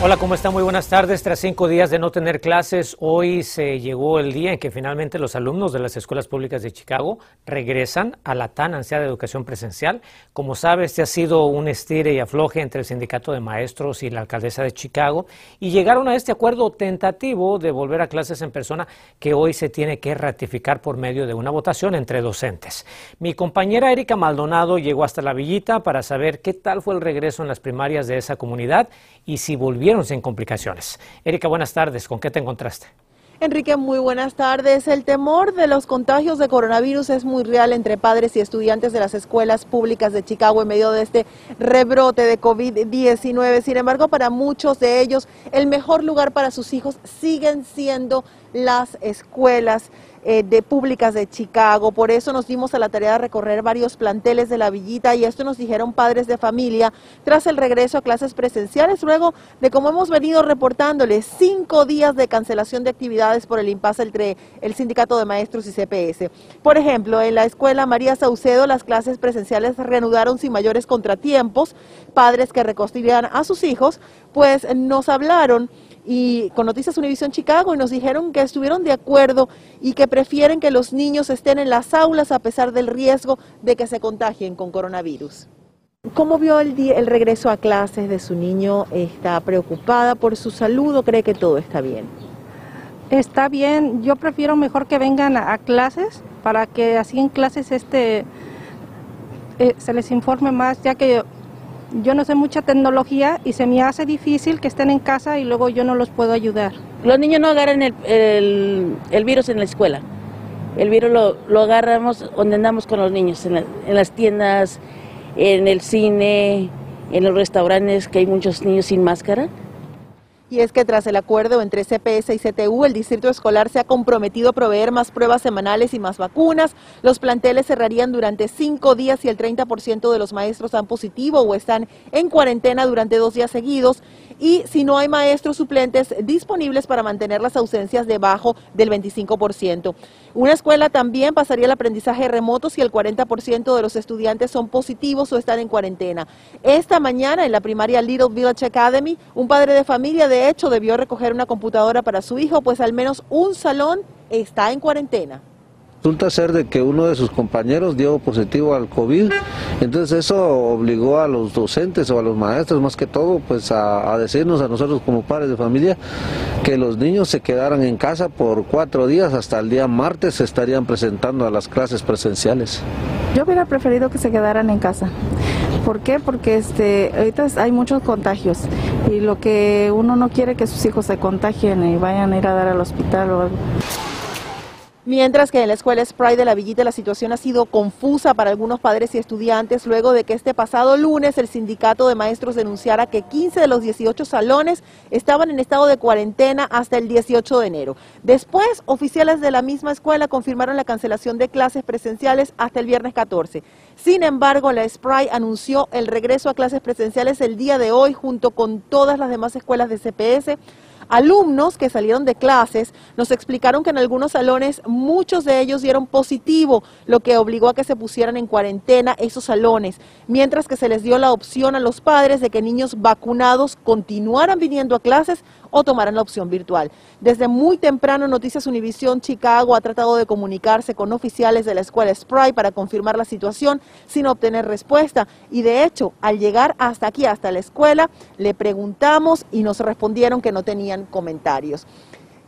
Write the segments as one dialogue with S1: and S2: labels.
S1: Hola, ¿cómo están? Muy buenas tardes. Tras cinco días de no tener clases, hoy se llegó el día en que finalmente los alumnos de las escuelas públicas de Chicago regresan a la tan ansiada educación presencial. Como sabes, este ha sido un estire y afloje entre el sindicato de maestros y la alcaldesa de Chicago y llegaron a este acuerdo tentativo de volver a clases en persona que hoy se tiene que ratificar por medio de una votación entre docentes. Mi compañera Erika Maldonado llegó hasta la villita para saber qué tal fue el regreso en las primarias de esa comunidad y si sin complicaciones. Erika, buenas tardes. ¿Con qué te encontraste?
S2: Enrique, muy buenas tardes. El temor de los contagios de coronavirus es muy real entre padres y estudiantes de las escuelas públicas de Chicago en medio de este rebrote de COVID-19. Sin embargo, para muchos de ellos, el mejor lugar para sus hijos siguen siendo las escuelas eh, de públicas de Chicago. Por eso nos dimos a la tarea de recorrer varios planteles de la villita y esto nos dijeron padres de familia tras el regreso a clases presenciales, luego de como hemos venido reportándoles cinco días de cancelación de actividades por el impasse entre el sindicato de maestros y CPS. Por ejemplo, en la escuela María Saucedo las clases presenciales reanudaron sin mayores contratiempos. Padres que recostirían a sus hijos, pues nos hablaron y con Noticias Univisión Chicago y nos dijeron que estuvieron de acuerdo y que prefieren que los niños estén en las aulas a pesar del riesgo de que se contagien con coronavirus. ¿Cómo vio el, el regreso a clases de su niño? ¿Está preocupada por su salud o cree que todo está bien?
S3: Está bien, yo prefiero mejor que vengan a, clases para que así en clases este eh, se les informe más, ya que yo no sé mucha tecnología y se me hace difícil que estén en casa y luego yo no los puedo ayudar.
S4: Los niños no agarran el, virus en la escuela. El virus lo, agarramos donde andamos con los niños, en, en las tiendas, en el cine, en los restaurantes, que hay muchos niños sin máscara.
S2: Y es que tras el acuerdo entre CPS y CTU, el distrito escolar se ha comprometido a proveer más pruebas semanales y más vacunas. Los planteles cerrarían durante cinco días si el 30% de los maestros dan positivo o están en cuarentena durante dos días seguidos. Y si no hay maestros suplentes disponibles para mantener las ausencias debajo del 25%. Una escuela también pasaría el aprendizaje remoto si el 40% de los estudiantes son positivos o están en cuarentena. Esta mañana en la primaria Little Village Academy, un padre de familia de hecho debió recoger una computadora para su hijo, pues al menos un salón está en cuarentena.
S5: Resulta ser de que uno de sus compañeros dio positivo al COVID, entonces eso obligó a los docentes o a los maestros más que todo pues a, decirnos a nosotros como padres de familia que los niños se quedaran en casa por cuatro días hasta el día martes se estarían presentando a las clases presenciales.
S6: Yo hubiera preferido que se quedaran en casa. ¿Por qué? Porque este, ahorita hay muchos contagios y lo que uno no quiere que sus hijos se contagien y vayan a ir a dar al hospital o algo.
S2: Mientras que en la escuela Spray de la Villita la situación ha sido confusa para algunos padres y estudiantes luego de que este pasado lunes el sindicato de maestros denunciara que 15 de los 18 salones estaban en estado de cuarentena hasta el 18 de enero. Después, oficiales de la misma escuela confirmaron la cancelación de clases presenciales hasta el viernes 14. Sin embargo, la Spray anunció el regreso a clases presenciales el día de hoy junto con todas las demás escuelas de CPS Alumnos que salieron de clases nos explicaron que en algunos salones muchos de ellos dieron positivo, lo que obligó a que se pusieran en cuarentena esos salones, mientras que se les dio la opción a los padres de que niños vacunados continuaran viniendo a clases o tomaran la opción virtual. Desde muy temprano, Noticias Univisión Chicago ha tratado de comunicarse con oficiales de la escuela Spry para confirmar la situación sin obtener respuesta. Y de hecho, al llegar hasta aquí, hasta la escuela, le preguntamos y nos respondieron que no tenían comentarios.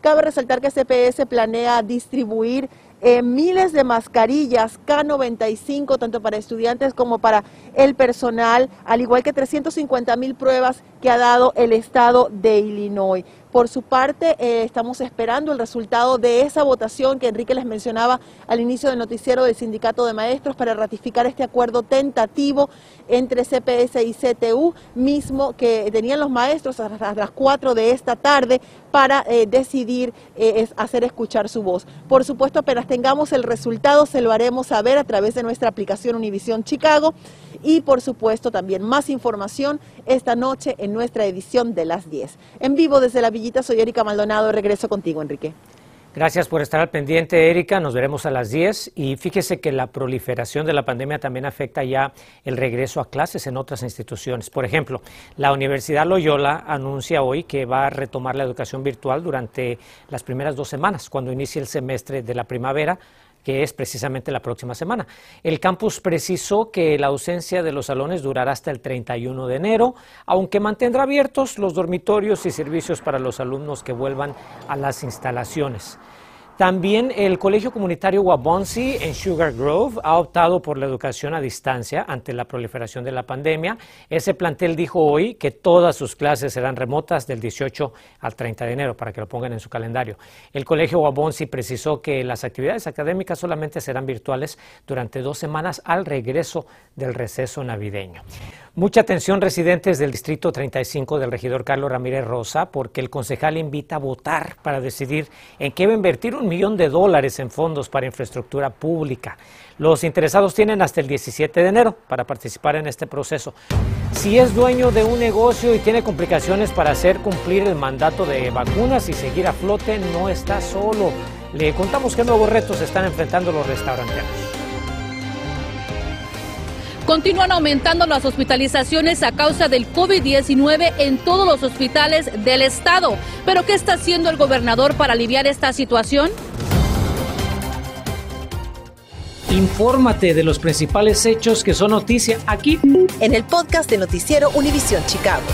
S2: Cabe resaltar que CPS planea distribuir eh, miles de mascarillas K95, tanto para estudiantes como para el personal, al igual que 350 mil pruebas que ha dado el estado de Illinois. Por su parte, eh, estamos esperando el resultado de esa votación que Enrique les mencionaba al inicio del noticiero del Sindicato de Maestros para ratificar este acuerdo tentativo entre CPS y CTU, mismo que tenían los maestros a las 4 de esta tarde para eh, decidir eh, hacer escuchar su voz. Por supuesto, apenas tengamos el resultado, se lo haremos saber a través de nuestra aplicación Univisión Chicago y por supuesto también más información esta noche en nuestra edición de las 10. En vivo desde la Villita soy Erika Maldonado, regreso contigo Enrique.
S1: Gracias por estar al pendiente, Erika. Nos veremos a las 10. Y fíjese que la proliferación de la pandemia también afecta ya el regreso a clases en otras instituciones. Por ejemplo, la Universidad Loyola anuncia hoy que va a retomar la educación virtual durante las primeras dos semanas, cuando inicie el semestre de la primavera que es precisamente la próxima semana. El campus precisó que la ausencia de los salones durará hasta el 31 de enero, aunque mantendrá abiertos los dormitorios y servicios para los alumnos que vuelvan a las instalaciones. También el Colegio Comunitario Wabonsi en Sugar Grove ha optado por la educación a distancia ante la proliferación de la pandemia. Ese plantel dijo hoy que todas sus clases serán remotas del 18 al 30 de enero, para que lo pongan en su calendario. El Colegio Wabonsi precisó que las actividades académicas solamente serán virtuales durante dos semanas al regreso del receso navideño. Mucha atención residentes del Distrito 35 del regidor Carlos Ramírez Rosa, porque el concejal invita a votar para decidir en qué va a invertir un millón de dólares en fondos para infraestructura pública. Los interesados tienen hasta el 17 de enero para participar en este proceso. Si es dueño de un negocio y tiene complicaciones para hacer cumplir el mandato de vacunas y seguir a flote, no está solo. Le contamos qué nuevos retos están enfrentando los restauranteros.
S7: Continúan aumentando las hospitalizaciones a causa del COVID-19 en todos los hospitales del estado. ¿Pero qué está haciendo el gobernador para aliviar esta situación?
S1: Infórmate de los principales hechos que son noticia aquí
S8: en el podcast de Noticiero Univisión Chicago.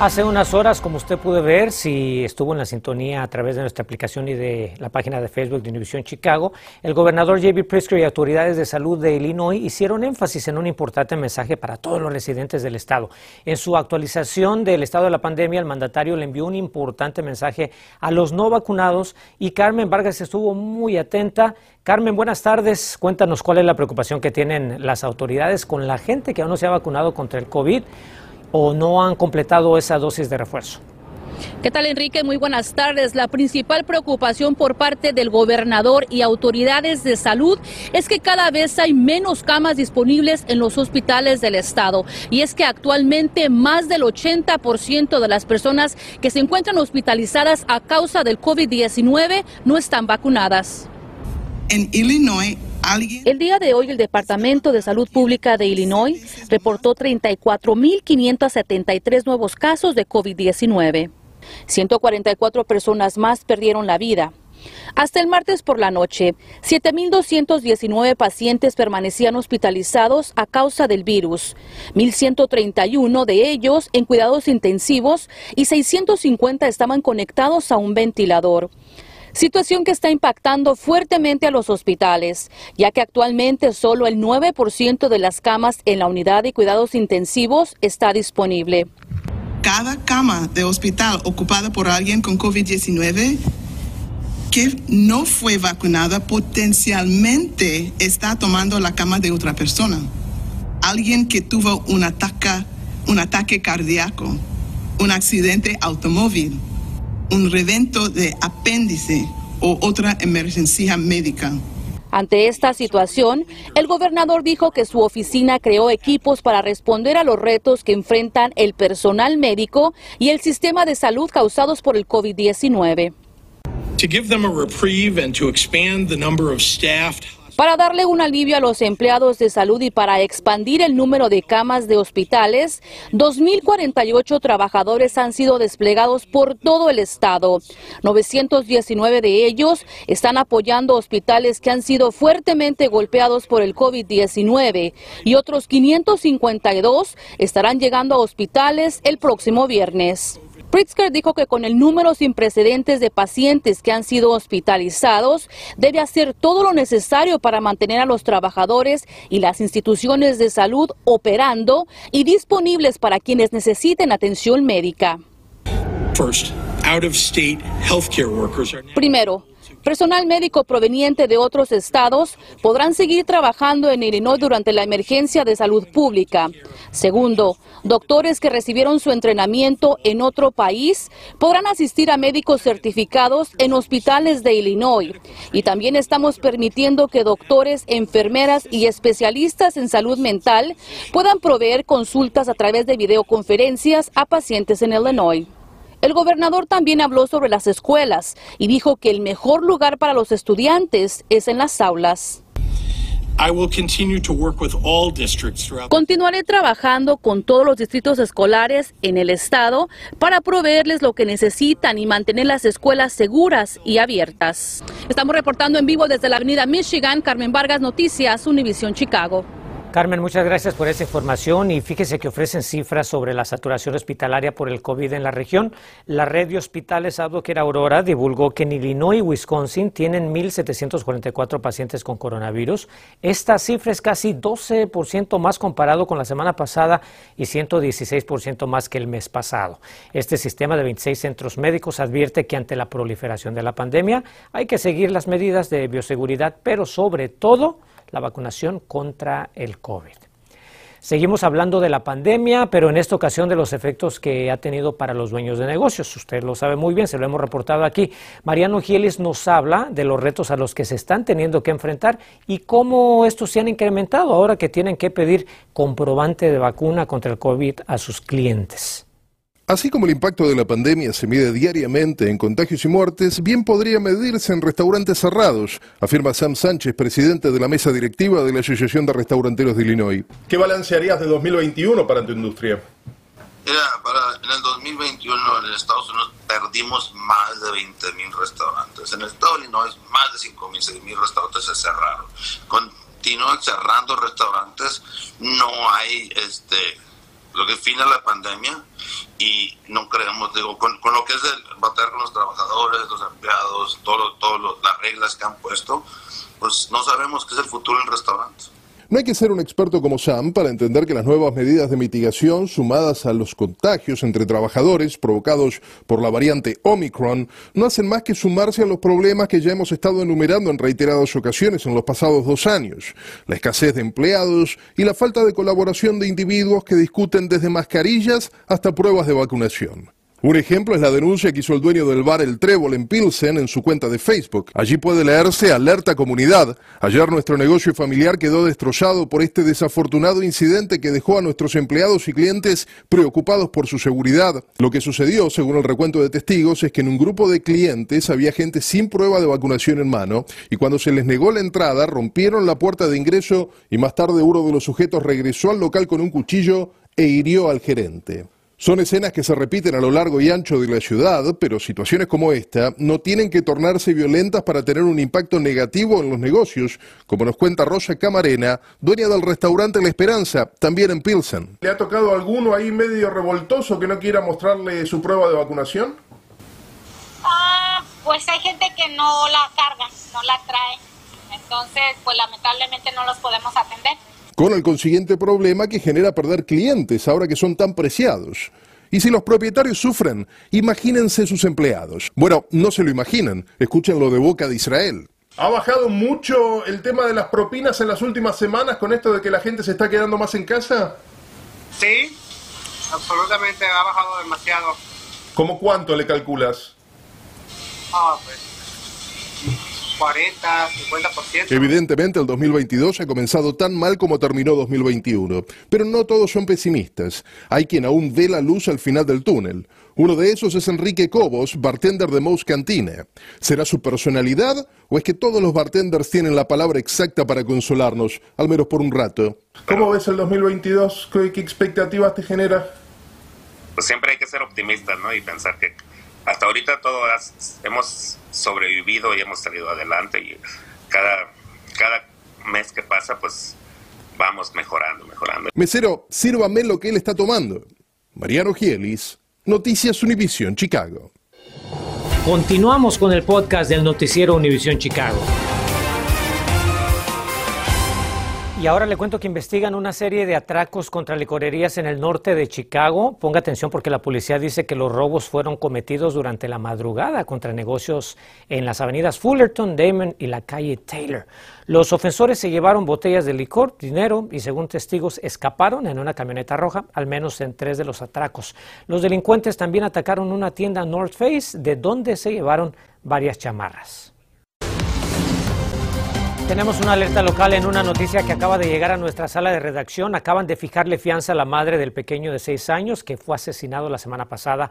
S1: Hace unas horas, como usted puede ver, si estuvo en la sintonía a través de nuestra aplicación y de la página de Facebook de Univision Chicago, el gobernador J.B. Pritzker y autoridades de salud de Illinois hicieron énfasis en un importante mensaje para todos los residentes del estado. En su actualización del estado de la pandemia, el mandatario le envió un importante mensaje a los no vacunados y Carmen Vargas estuvo muy atenta. Carmen, buenas tardes. Cuéntanos cuál es la preocupación que tienen las autoridades con la gente que aún no se ha vacunado contra el COVID o no han completado esa dosis de refuerzo.
S7: ¿Qué tal, Enrique? Muy buenas tardes. La principal preocupación por parte del gobernador y autoridades de salud es que cada vez hay menos camas disponibles en los hospitales del estado. Y es que actualmente más del 80% de las personas que se encuentran hospitalizadas a causa del COVID-19 no están vacunadas.
S9: En Illinois
S7: el día de hoy el Departamento de Salud Pública de Illinois reportó 34.573 nuevos casos de COVID-19. 144 personas más perdieron la vida. Hasta el martes por la noche, 7.219 pacientes permanecían hospitalizados a causa del virus, 1.131 de ellos en cuidados intensivos y 650 estaban conectados a un ventilador situación que está impactando fuertemente a los hospitales, ya que actualmente solo el 9% de las camas en la unidad de cuidados intensivos está disponible.
S9: Cada cama de hospital ocupada por alguien con COVID-19 que no fue vacunada potencialmente está tomando la cama de otra persona. Alguien que tuvo un ataque, un ataque cardíaco, un accidente automóvil, un revento de apéndice o otra emergencia médica.
S7: Ante esta situación, el gobernador dijo que su oficina creó equipos para responder a los retos que enfrentan el personal médico y el sistema de salud causados por el COVID-19 para darle un alivio a los empleados de salud y para expandir el número de camas de hospitales, 2.048 trabajadores han sido desplegados por todo el estado. 919 de ellos están apoyando hospitales que han sido fuertemente golpeados por el COVID-19 y otros 552 estarán llegando a hospitales el próximo viernes. Pritzker dijo que con el número sin precedentes de pacientes que han sido hospitalizados, debe hacer todo lo necesario para mantener a los trabajadores y las instituciones de salud operando y disponibles para quienes necesiten atención médica. Primero, Personal médico proveniente de otros estados podrán seguir trabajando en Illinois durante la emergencia de salud pública. Segundo, doctores que recibieron su entrenamiento en otro país podrán asistir a médicos certificados en hospitales de Illinois. Y también estamos permitiendo que doctores, enfermeras y especialistas en salud mental puedan proveer consultas a través de videoconferencias a pacientes en Illinois. El gobernador también habló sobre las escuelas y dijo que el mejor lugar para los estudiantes es en las aulas. Continuaré trabajando con todos los distritos escolares en el estado para proveerles lo que necesitan y mantener las escuelas seguras y abiertas. Estamos reportando en vivo desde la avenida Michigan. Carmen Vargas, Noticias, Univisión Chicago.
S1: Carmen, muchas gracias por esa información y fíjese que ofrecen cifras sobre la saturación hospitalaria por el COVID en la región. La red de hospitales era Aurora divulgó que en Illinois y Wisconsin tienen 1.744 pacientes con coronavirus. Esta cifra es casi 12% más comparado con la semana pasada y 116% más que el mes pasado. Este sistema de 26 centros médicos advierte que ante la proliferación de la pandemia hay que seguir las medidas de bioseguridad, pero sobre todo la vacunación contra el COVID. Seguimos hablando de la pandemia, pero en esta ocasión de los efectos que ha tenido para los dueños de negocios. Usted lo sabe muy bien, se lo hemos reportado aquí. Mariano Gielis nos habla de los retos a los que se están teniendo que enfrentar y cómo estos se han incrementado ahora que tienen que pedir comprobante de vacuna contra el COVID a sus clientes.
S10: Así como el impacto de la pandemia se mide diariamente en contagios y muertes, bien podría medirse en restaurantes cerrados, afirma Sam Sánchez, presidente de la mesa directiva de la Asociación de Restauranteros de Illinois. ¿Qué balance harías de 2021 para tu industria?
S11: Mira, para, en el 2021 en Estados Unidos perdimos más de 20 mil restaurantes. En el estado de Illinois más de 5 mil, 6 mil restaurantes se cerraron. Continúan cerrando restaurantes, no hay este lo que fina la pandemia y no creemos, digo, con, lo que es el batallar con los trabajadores, los empleados, todas todo las reglas que han puesto, pues no sabemos qué es el futuro en restaurantes.
S10: No hay que ser un experto como Sam para entender que las nuevas medidas de mitigación, sumadas a los contagios entre trabajadores provocados por la variante Omicron, no hacen más que sumarse a los problemas que ya hemos estado enumerando en reiteradas ocasiones en los pasados dos años. La escasez de empleados y la falta de colaboración de individuos que discuten desde mascarillas hasta pruebas de vacunación. Un ejemplo es la denuncia que hizo el dueño del bar El Trébol en Pilsen en su cuenta de Facebook. Allí puede leerse Alerta Comunidad. Ayer nuestro negocio familiar quedó destrozado por este desafortunado incidente que dejó a nuestros empleados y clientes preocupados por su seguridad. Lo que sucedió, según el recuento de testigos, es que en un grupo de clientes había gente sin prueba de vacunación en mano y cuando se les negó la entrada rompieron la puerta de ingreso y más tarde uno de los sujetos regresó al local con un cuchillo e hirió al gerente. Son escenas que se repiten a lo largo y ancho de la ciudad, pero situaciones como esta no tienen que tornarse violentas para tener un impacto negativo en los negocios, como nos cuenta Rosa Camarena, dueña del restaurante La Esperanza, también en Pilsen. ¿Le ha tocado alguno ahí medio revoltoso que no quiera mostrarle su prueba de vacunación?
S12: Ah, pues hay gente que no la carga, no la trae. Entonces, pues lamentablemente no los podemos atender
S10: con el consiguiente problema que genera perder clientes ahora que son tan preciados. Y si los propietarios sufren, imagínense sus empleados. Bueno, no se lo imaginan, escuchen lo de boca de Israel. ¿Ha bajado mucho el tema de las propinas en las últimas semanas con esto de que la gente se está quedando más en casa?
S13: Sí, absolutamente ha bajado demasiado.
S10: ¿Cómo cuánto le calculas?
S13: Ah, pues 40, 50%.
S10: Evidentemente el 2022 ha comenzado tan mal como terminó 2021, pero no todos son pesimistas. Hay quien aún ve la luz al final del túnel. Uno de esos es Enrique Cobos, bartender de Mouse Cantina. ¿Será su personalidad o es que todos los bartenders tienen la palabra exacta para consolarnos, al menos por un rato? ¿Cómo ves el 2022? ¿Qué, expectativas te genera?
S14: Pues siempre hay que ser optimista, ¿no? Y pensar que hasta ahorita todos hemos sobrevivido y hemos salido adelante y cada, cada mes que pasa pues vamos mejorando, mejorando.
S10: Mesero, sírvame lo que él está tomando. Mariano Gielis, Noticias Univisión Chicago.
S1: Continuamos con el podcast del noticiero Univisión Chicago. Y ahora le cuento que investigan una serie de atracos contra licorerías en el norte de Chicago. Ponga atención porque la policía dice que los robos fueron cometidos durante la madrugada contra negocios en las avenidas Fullerton, Damon y la calle Taylor. Los ofensores se llevaron botellas de licor, dinero y según testigos escaparon en una camioneta roja, al menos en tres de los atracos. Los delincuentes también atacaron una tienda North Face de donde se llevaron varias chamarras. Tenemos una alerta local en una noticia que acaba de llegar a nuestra sala de redacción. Acaban de fijarle fianza a la madre del pequeño de seis años que fue asesinado la semana pasada.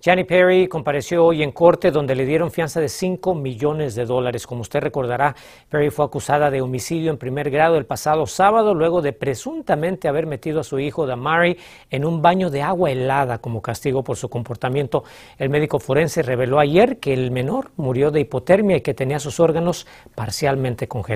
S1: Gianni Perry compareció hoy en corte donde le dieron fianza de 5 millones de dólares. Como usted recordará, Perry fue acusada de homicidio en primer grado el pasado sábado luego de presuntamente haber metido a su hijo Damari en un baño de agua helada como castigo por su comportamiento. El médico forense reveló ayer que el menor murió de hipotermia y que tenía sus órganos parcialmente congelados.